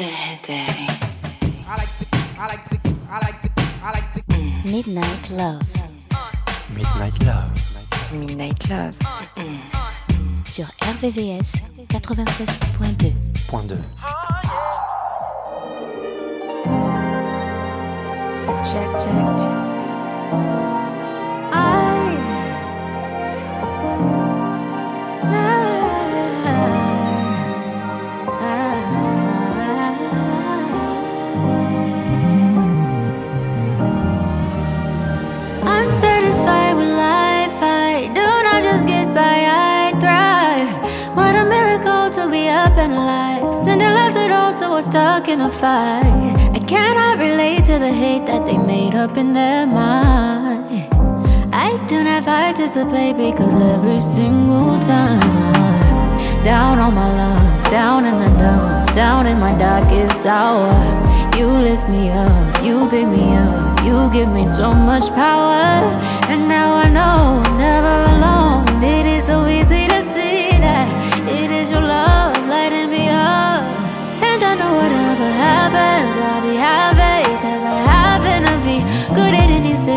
Good day. Midnight Love. Midnight Love. Midnight Love. Sur RVVS 96.2. Point 2. Check, check, check. I'm stuck in a fight. I cannot relate to the hate that they made up in their mind. I do not participate because every single time I'm down on my luck, down in the dumps, down in my darkest hour. You lift me up, you pick me up, you give me so much power. And now I know I'm never alone.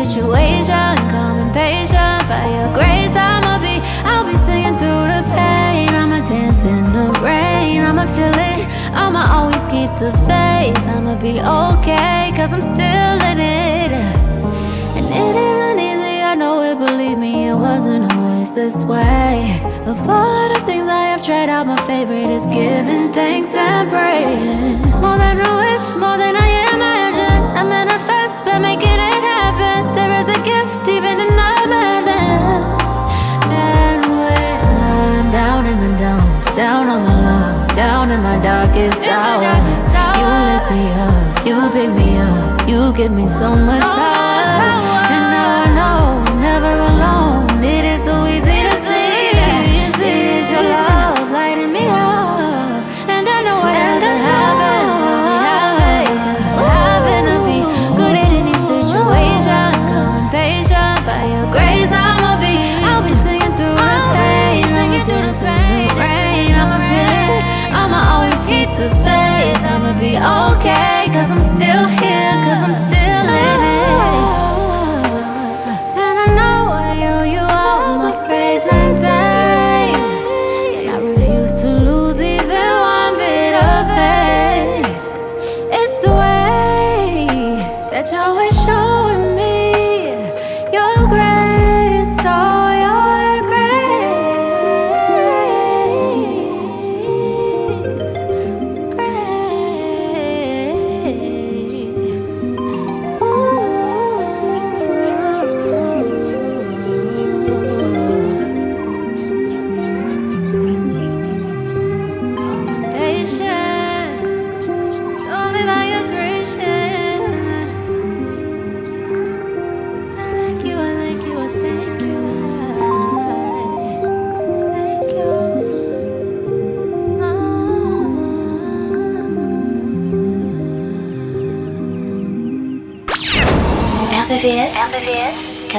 Situation. Calm and patient, by your grace, I'ma be. I'll be singing through the pain. I'ma dance in the rain. I'ma feel it. I'ma always keep the faith. I'ma be okay, cause I'm still in it. And it isn't easy, I know it, believe me, it wasn't always this way. Of all the things I have tried out, my favorite is giving thanks and praying. More than a wish, more than I imagine. I manifest give me so much power.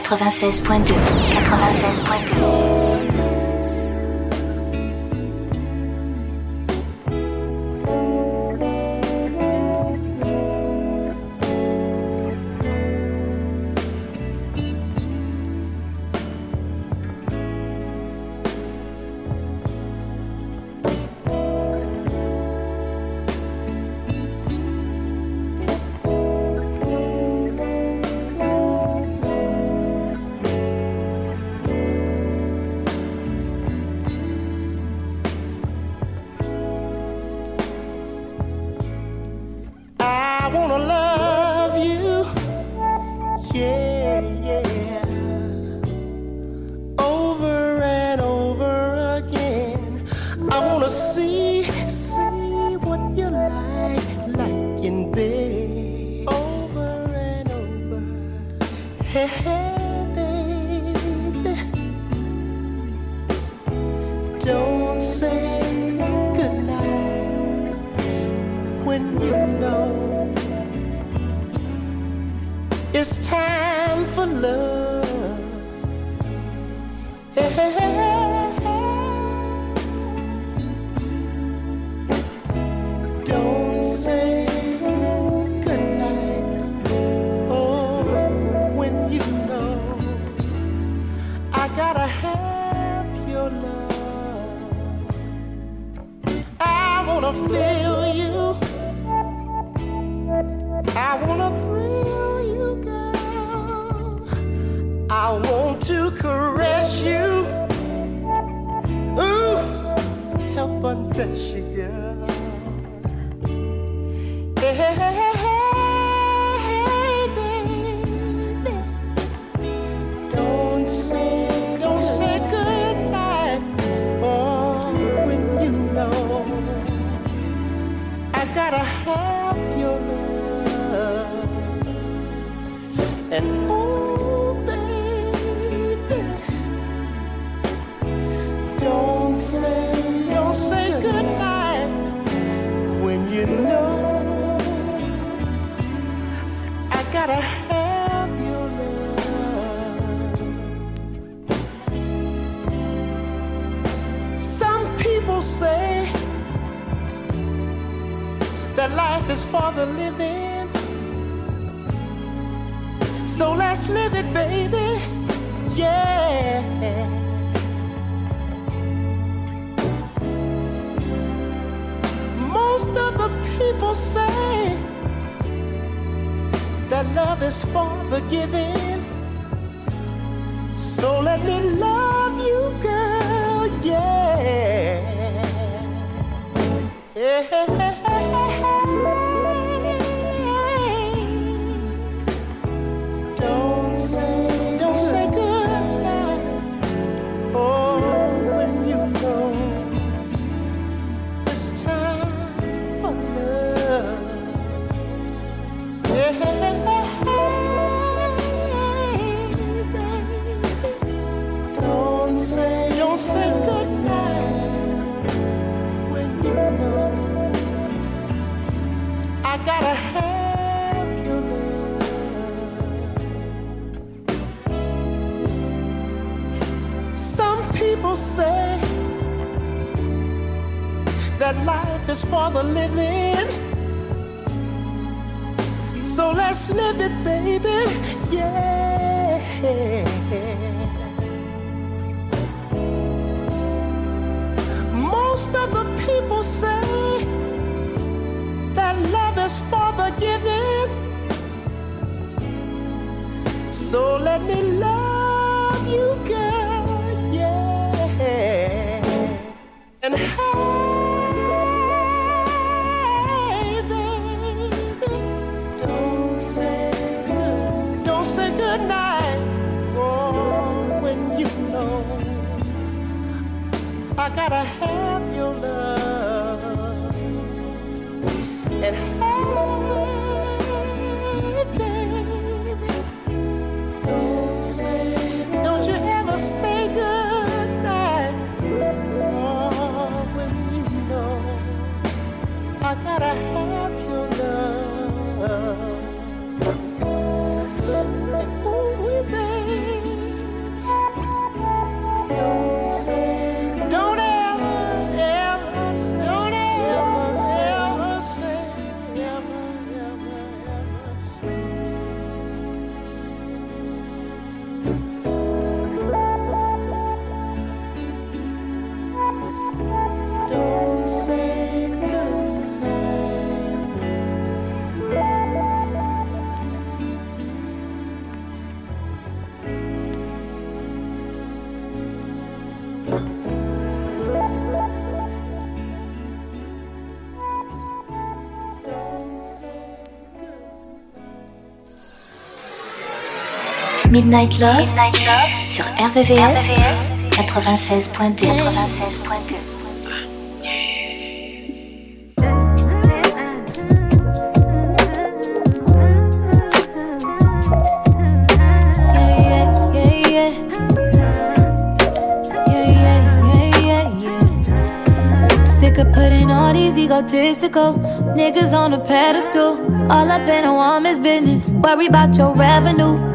96.2. 96.2. that life is for the living. So let's live it, baby. Yeah. Most of the people say that love is for the giving. So let me love you, girl. Yeah. And hey, gotta Midnight Love, sur RVVS, 96.2. 96.2. Yeah, yeah, yeah, yeah. Yeah, yeah, yeah, yeah, yeah. Sick of putting all these egotistical niggas on a pedestal. All up in a woman's business. Worry about your revenue.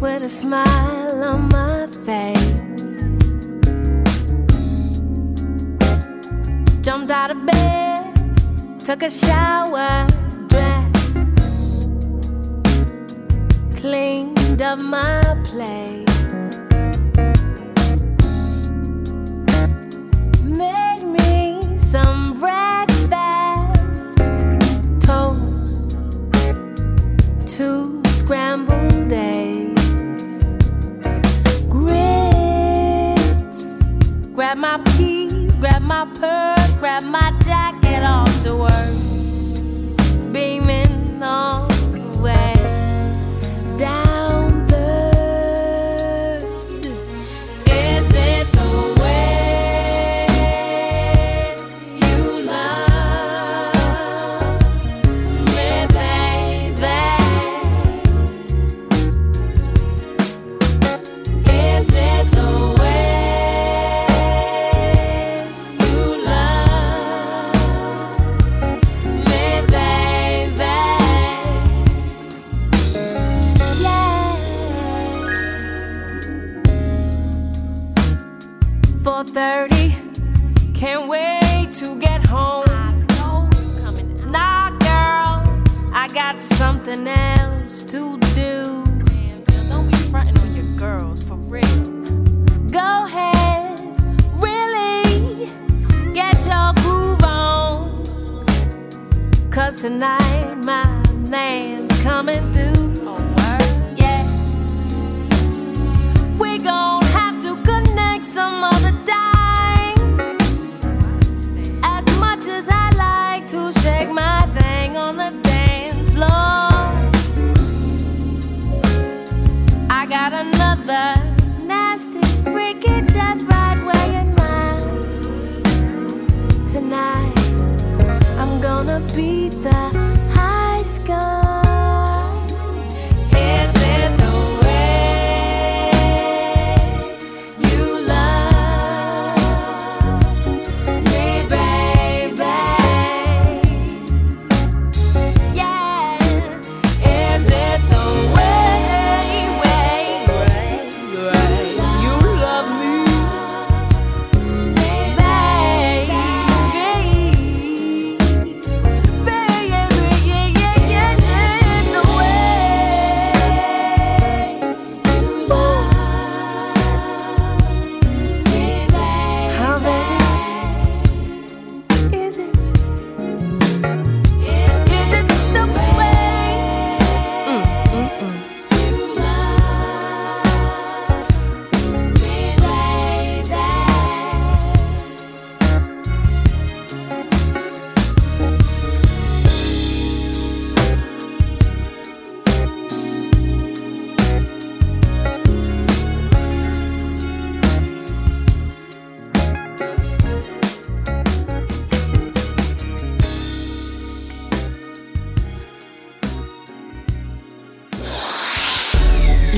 With a smile on my face. Jumped out of bed, took a shower, dressed, cleaned up my place. Grab my keys, grab my purse, grab my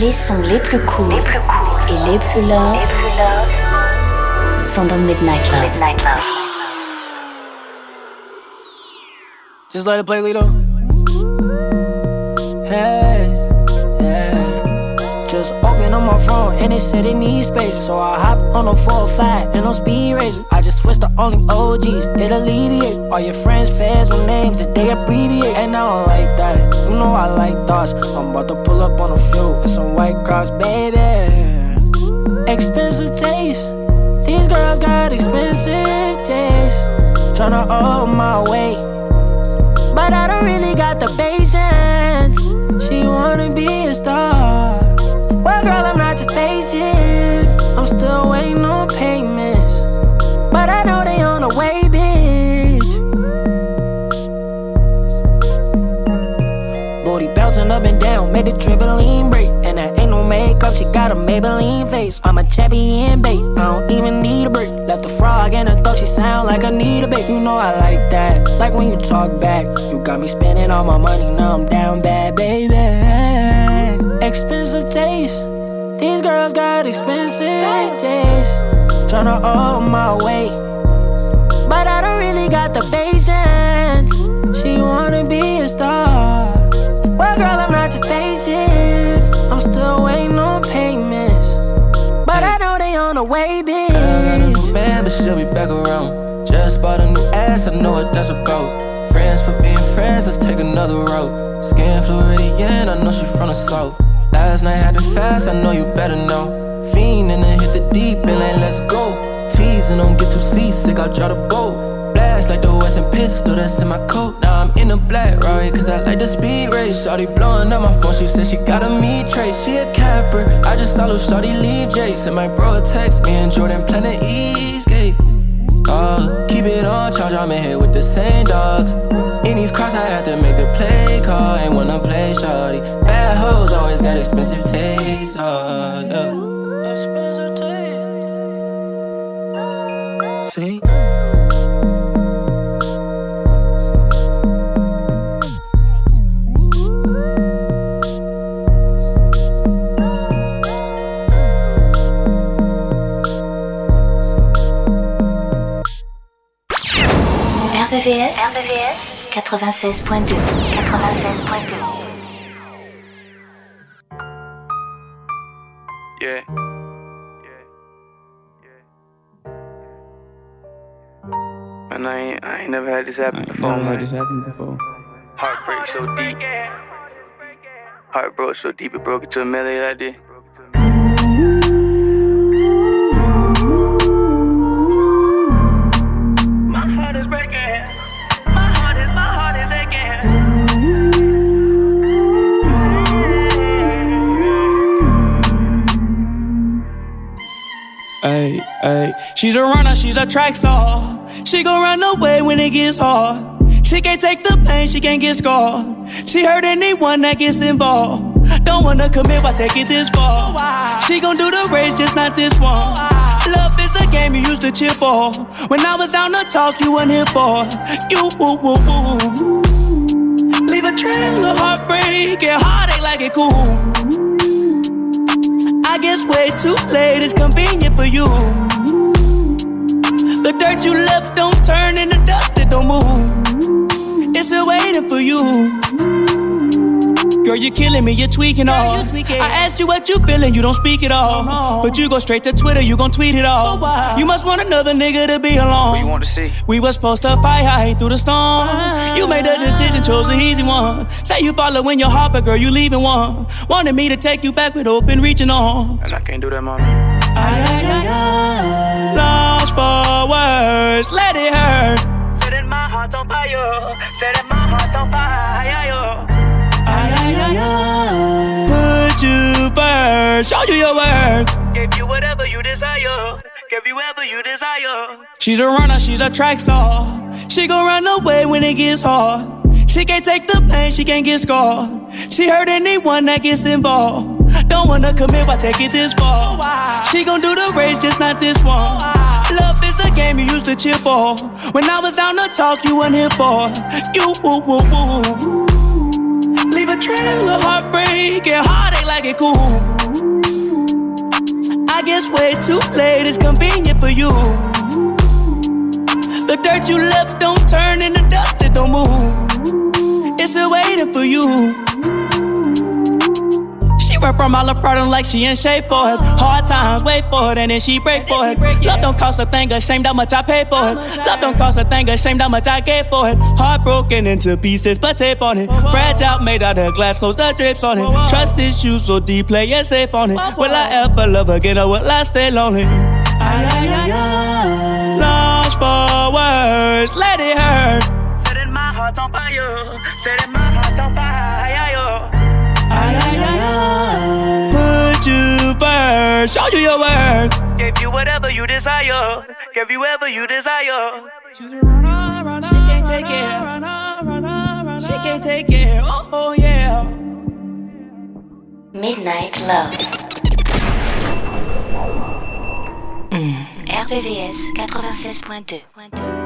Les sons les plus courts et les plus love sont dans Midnight Love. Just let it play, Lito. Hey. Up my phone and it said it needs space. So I hop on a 405 and on speed racer. I just switched to only OGs, it alleviate. All your friends, fans with names that they abbreviate. And I don't like that. You know I like thoughts. I'm about to pull up on a few with some white cross, baby. Expensive taste. These girls got expensive taste. Tryna hold my weight. But I don't really got the. Made the trampoline break. And that ain't no makeup, she got a Maybelline face. I'm a champion, babe. I don't even need a break. Left a frog in her throat, she sound like I need a bait. You know I like that. Like when you talk back, you got me spending all my money, now I'm down bad, baby. Expensive taste. These girls got expensive taste. Tryna hold my weight. But I don't really got the patience. She wanna be a star. She'll be back around. Just bought a new ass, I know what that's about. Friends for being friends, let's take another route. Skin Floridian, I know she from the south. Last night had to fast, I know you better know. Fiend and then hit the deep and like, let's go. Teasing, don't get too seasick, I'll try to boat. Blast like the Western pistol that's in my coat. Now I'm in a black Rari, cause I like the speed race. Shawty blowing up my phone, she said she got a me trace. She a capper, I just saw Shawty leave Jason. My bro text me and Jordan Eastgate. Uh, keep I'm in here with the same dogs. In these cross, I had to make the play call. Ain't wanna play shawty. Bad hoes always got expensive taste. Uh, yeah. Expensive taste. See? 96.2 96.2 Yeah. And I ain't, I ain't never had this happen before, Never had man. this happen before. Heartbreak so deep. Heart broke so deep it broke into a melody like this. Ay. She's a runner, she's a track star. She gon' run away when it gets hard. She can't take the pain, she can't get scarred. She hurt anyone that gets involved. Don't wanna commit, why take it this far? She gon' do the race, just not this one. Love is a a game you used to cheer for. When I was down to talk, you weren't here for. You, woo, woo, woo. Leave a trail of heartbreak and heartache like it cool. I guess way too late is convenient for you. The dirt you left don't turn into dust, it don't move. It's still waiting for you. Girl, you're killing me, you're tweaking all. I asked you what you feeling, you don't speak at all. But you go straight to Twitter, you gon' tweet it all. You must want another nigga to be alone. What you want to see? We was supposed to fight high through the storm. Ah. You made the decision, chose the easy one. Say you following your heart, but girl, you leaving one. Wanted me to take you back with open reaching on. And I can't do that, mama. Ay, ay, ay, ay. Lost for words, let it hurt. Setting my heart on fire, setting my heart on fire. Put you first, show you your worth. Gave you whatever you desire. Give you whatever you desire. She's a runner, she's a track star. She gon' run away when it gets hard. She can't take the pain, she can't get scarred. She hurt anyone that gets involved. Don't wanna commit, why take it this far? She gon' do the race, just not this one. Love is a game you used to cheer for. When I was down to talk, you weren't here for. You, woo, woo, woo. A trail of heartbreak and heartache like it cool. I guess way too late is convenient for you. The dirt you left don't turn into dust, it don't move. It's still waiting for you. She run from all her problem like she in shape for it. Hard times, wait for it, and then she break for it. Love don't cost a thing, ashamed how much I pay for it. Love don't cost a thing, ashamed how much I gave for it. Heartbroken into pieces, but tape on it. Fragile, made out of glass, close the drips on it. Trust issues so deep, playing safe on it. Will I ever love again or will I stay lonely? Ay, ay, ay, ay. Lost for words, let it hurt. Setting my heart on fire, setting my heart on fire. First, show you your worth. Gave you whatever you desire. Give you whatever you desire. She's a runner, runner, she can't take it. Runner, runner, runner, she can't take it. Oh, oh yeah. Midnight Love. Mm. RVVS 96.2.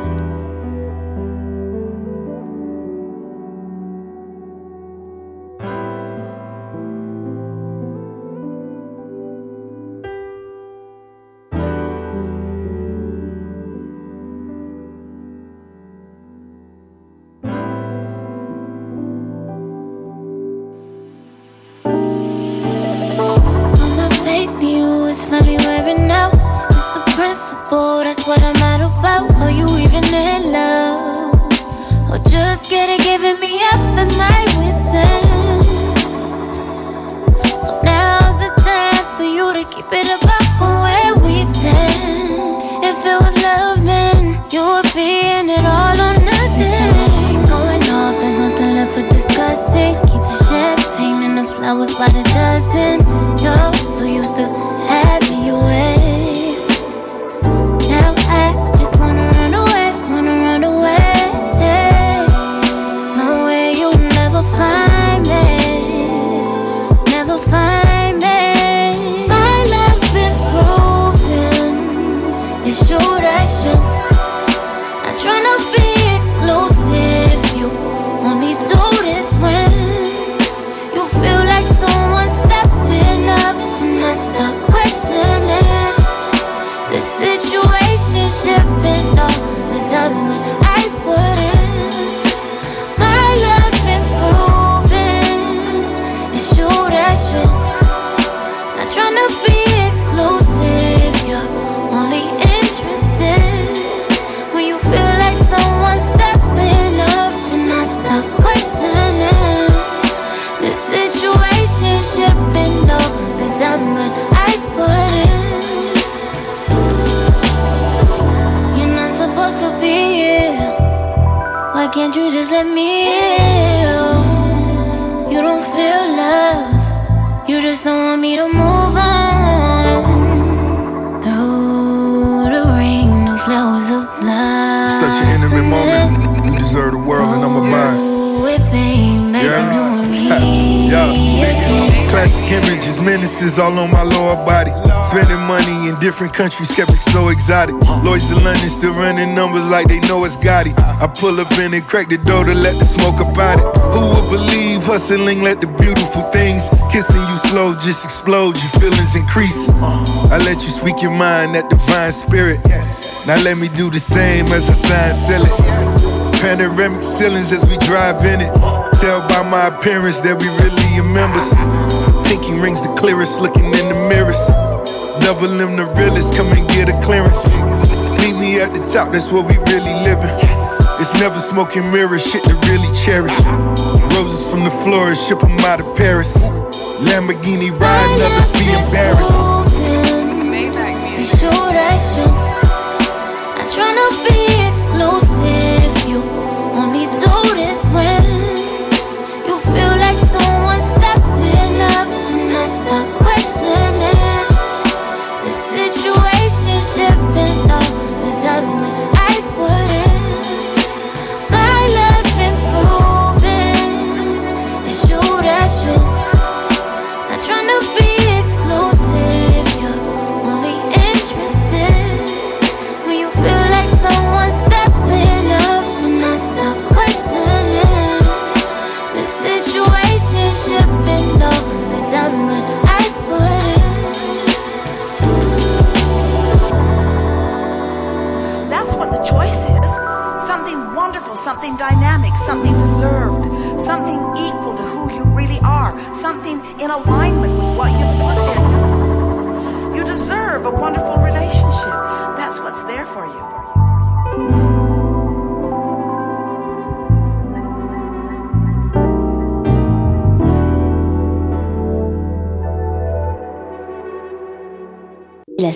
Tattoos all on my lower body. Spending money in different countries, kept it so exotic. Lloyds in London still running numbers like they know it's it. I pull up in and crack the door to let the smoke about it. Who would believe hustling let the beautiful things kissing you slow just explode? Your feelings increase. I let you speak your mind, that divine spirit. Now let me do the same as I sign sell it. Panoramic ceilings as we drive in it. Tell by my appearance that we really are members pinky rings the clearest, looking in the mirrors. Double M the realest, come and get a clearance. Meet me at the top, that's where we really living. It's never smoking mirrors, shit to really cherish. Roses from the florist, ship them out of Paris. Lamborghini ride, lovers be embarrassed. Moving, the short I spin, I try to be.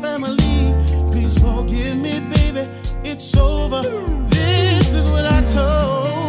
family. Please forgive me, baby. It's over. This is what I told.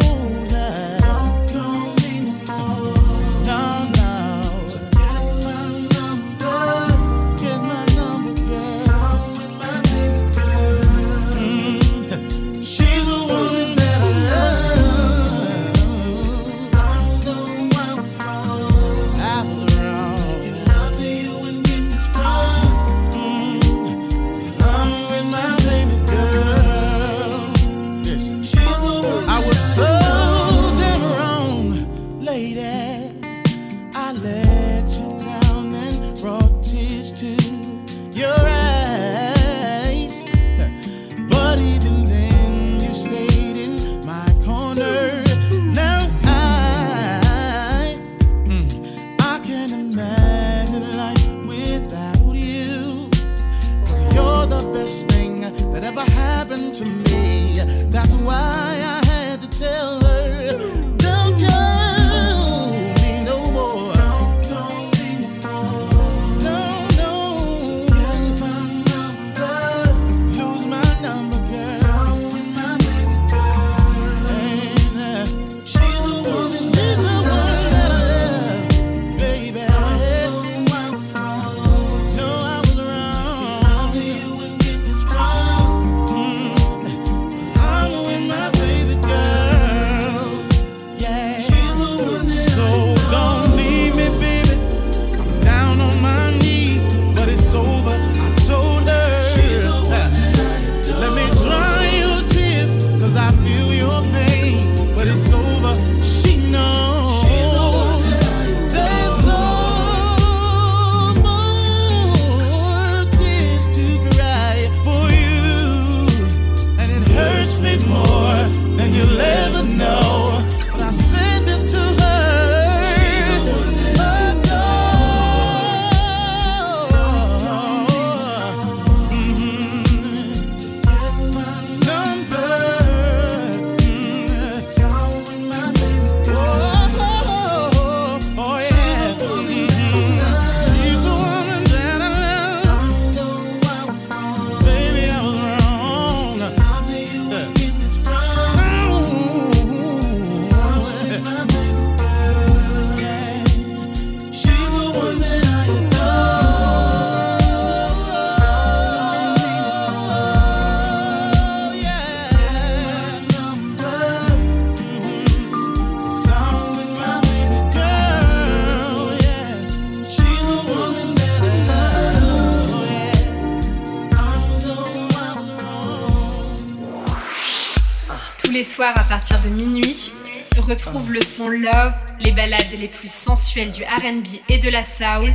partir de minuit. Retrouve le son Love, les balades les plus sensuelles du RB et de la soul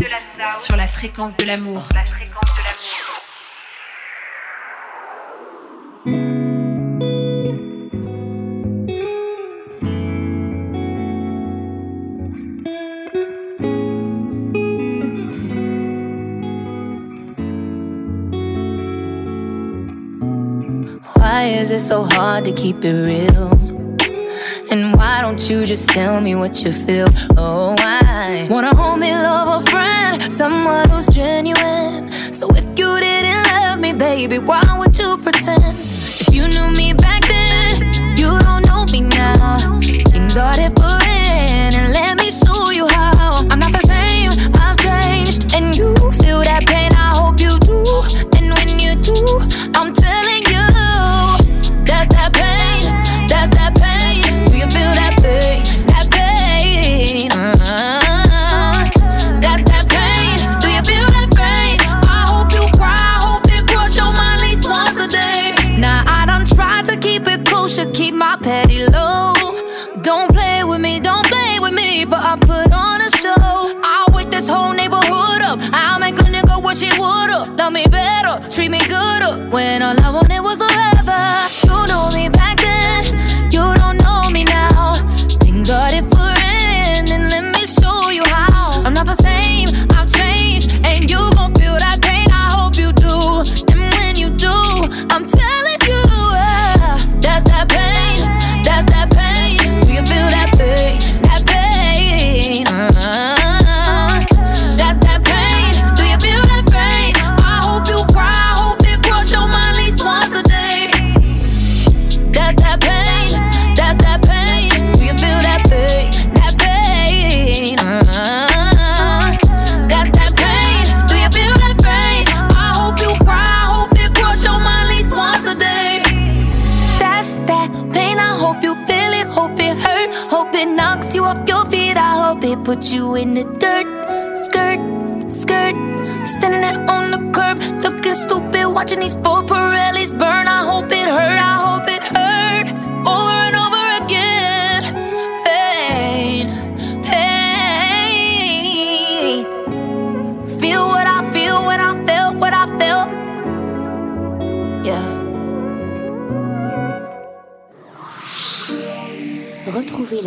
sur la fréquence de l'amour. don't you just tell me what you feel? Oh, I wanna hold me, love, or friend, someone who's genuine. So if you didn't love me, baby, why would you pretend? If you knew me back then, you don't know me now. Things are different, and let me show you how. Love me better, treat me good. When all I wanted was forever. You know me better. put you in the dirt. Skirt, skirt, standing there on the curb, looking stupid, watching these four parades.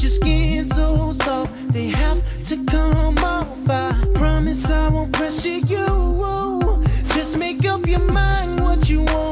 your skin so soft They have to come off. I promise I won't pressure you. Just make up your mind what you want.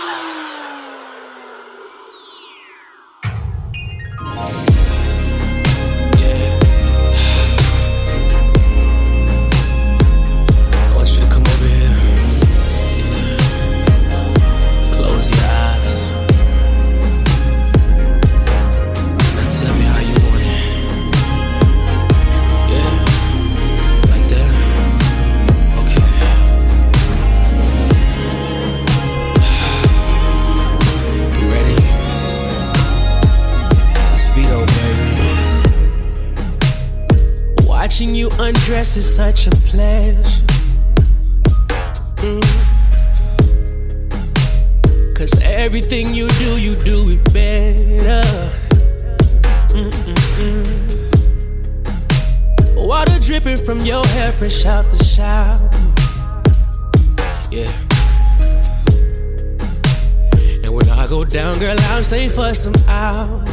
Undress is such a pleasure. Mm. Cause everything you do, you do it better. Mm-mm-mm. Water dripping from your hair, fresh out the shower. Yeah. And when I go down, girl, I'll stay for some hours.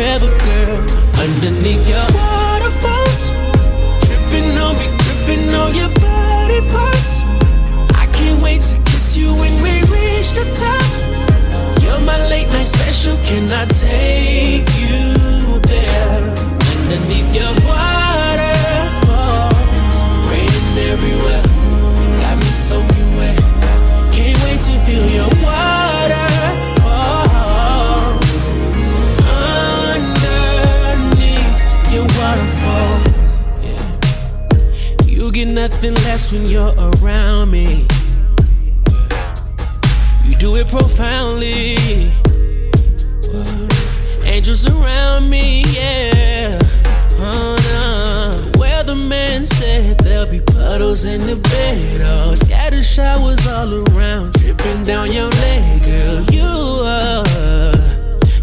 Forever, girl. Underneath your waterfalls, tripping on me, gripping on your body parts. I can't wait to kiss you when we reach the top. You're my late night special, can I take you nothing when you're around me. You do it profoundly. Angels around me, yeah. Oh, no. Man said there'll be puddles in the bed. Oh, scatter showers all around, dripping down your leg, girl. You are.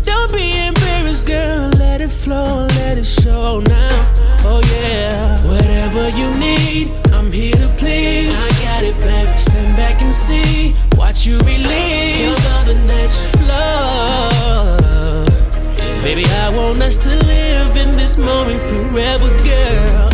Don't be embarrassed, girl. Let it flow, let it show now. Oh, yeah. Whatever you need, I'm here to please. I got it, baby. Stand back and see. Watch you release. All the nature flow. Baby, I want us to live in this moment forever, girl.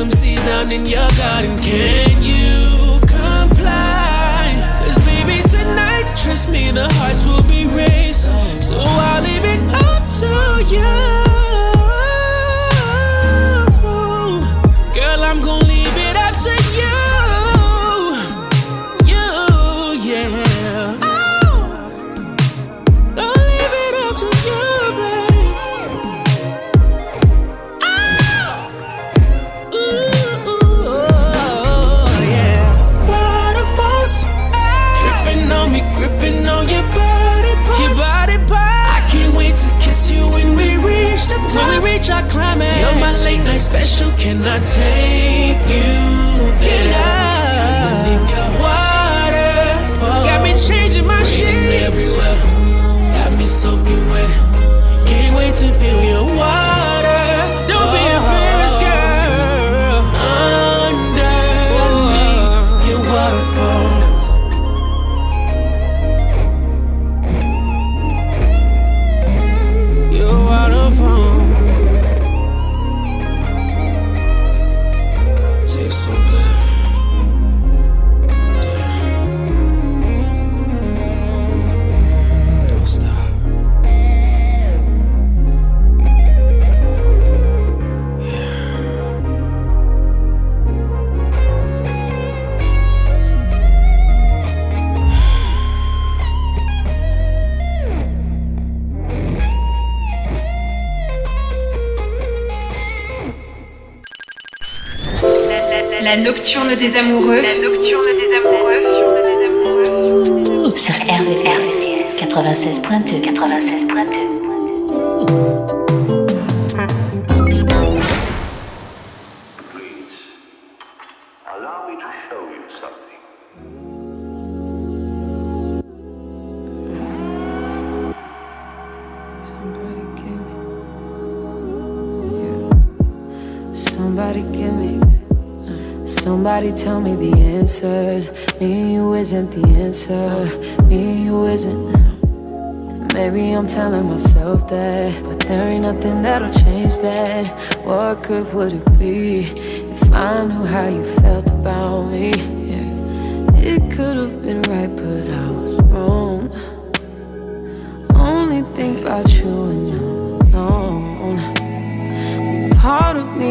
Some seeds down in your garden. Can you comply? Cause baby, tonight, trust me, the hearts will be raised. So I'll leave it up to you. Girl, I'm gonna des amoureux. La nocturne des amoureux. Sur RVRVCS 96.2 96.2 Allow me to show you something. Somebody Somebody give me, somebody tell me the answers. Me and you isn't the answer. Me and you isn't. Maybe I'm telling myself that, but there ain't nothing that'll change that. What good would it be if I knew how you felt about me? Yeah. It could have been right, but I was wrong. Only think about you and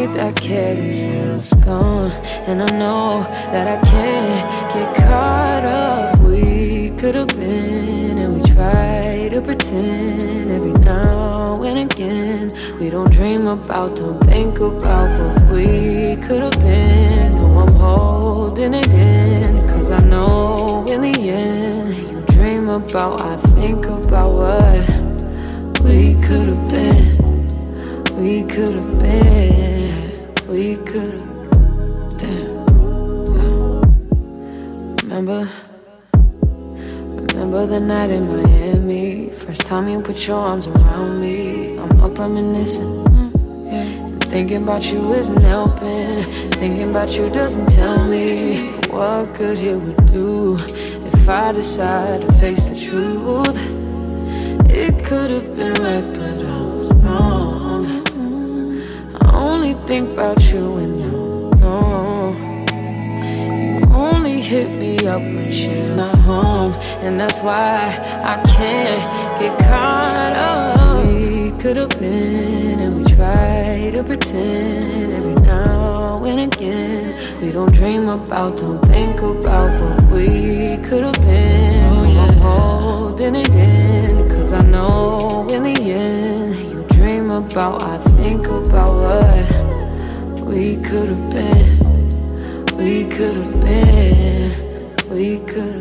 That cared is gone, and I know that I can't get caught up. We could have been, and we try to pretend every now and again. We don't dream about, don't think about what we could have been. No, I'm holding it in, cause I know in the end, you dream about, I think about what we could have been. We could have been, we could have, damn. Remember, remember the night in Miami. First time you put your arms around me. I'm up reminiscing. Mm, yeah. And thinking about you isn't helping. Thinking about you doesn't tell me what good it would do if I decide to face the truth. It could have been right, think about you and no, no. You only hit me up when she's not home, and that's why I can't get caught up. We could have been, and we try to pretend every now and again. We don't dream about, don't think about what we could have been. Oh, yeah. I'm holding it in, cause I know in the end, you dream about, I think about what we could have been. We could have been. We could have.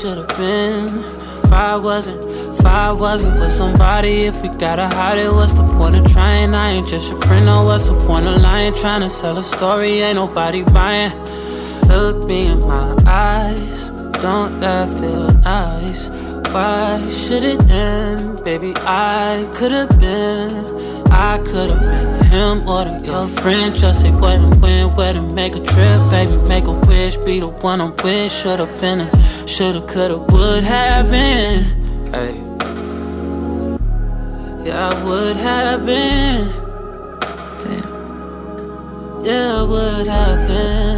Should have been. If I wasn't, if I wasn't with somebody, if we gotta hide it, what's the point of trying? I ain't just your friend, no, what's the point of lying? Trying to sell a story, ain't nobody buying. Look me in my eyes, don't that feel nice? Why should it end? Baby, I could have been, I could have been him or the your friend. Just say what and when, where to make a trip, baby, make a wish, be the one I'm with. Should've been a, shoulda, coulda, would have been. Hey. Yeah, I would have been. Damn. Yeah, I would have been.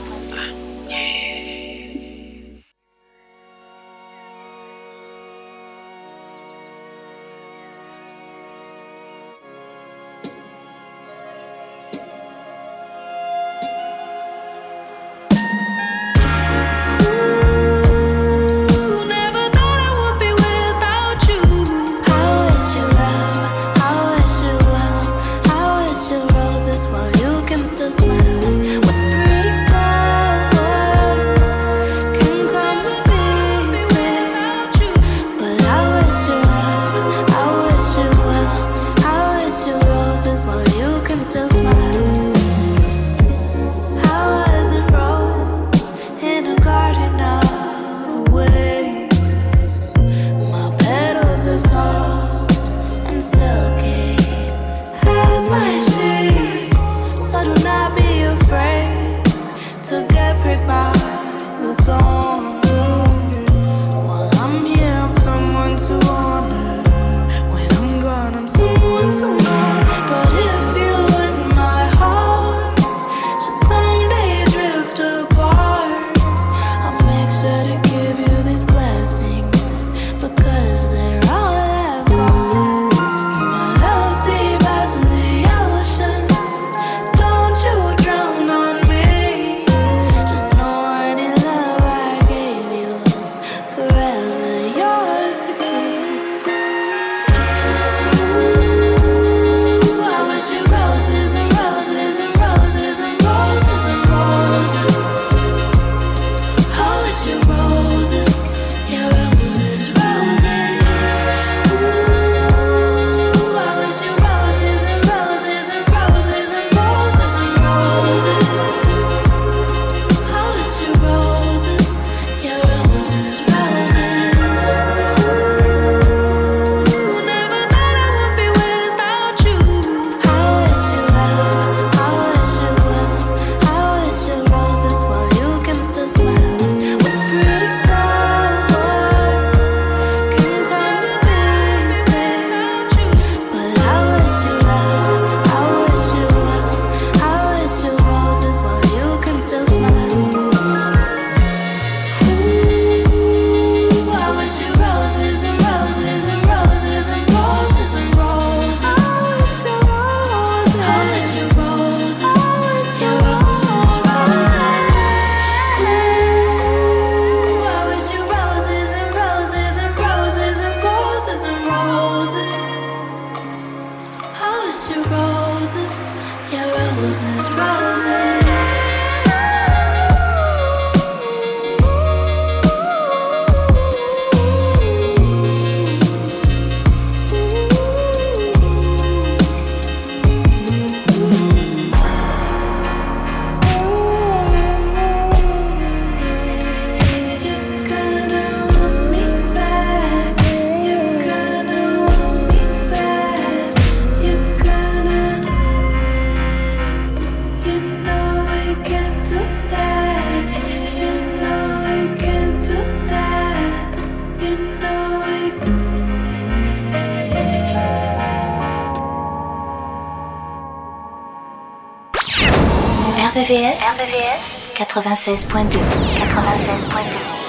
RBVS 96.2 96.2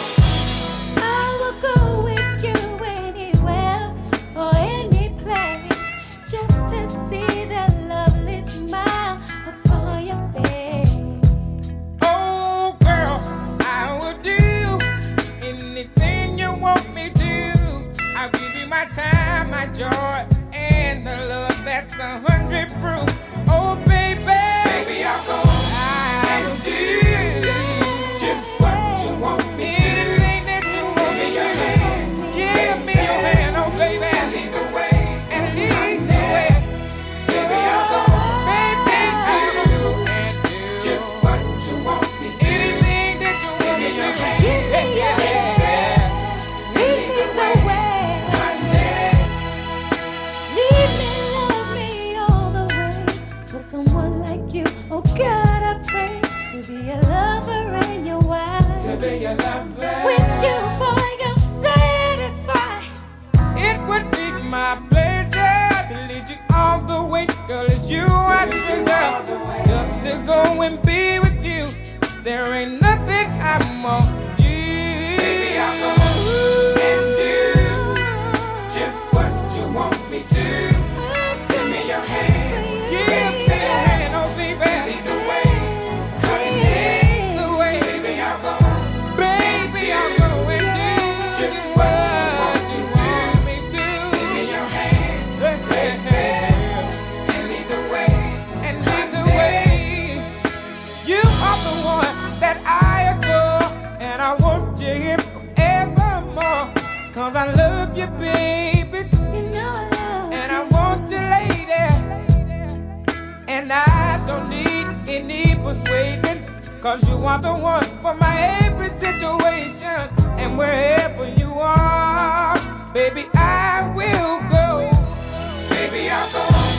Cause you are the one for my every situation. And wherever you are, baby, I will go. Baby, I'll go.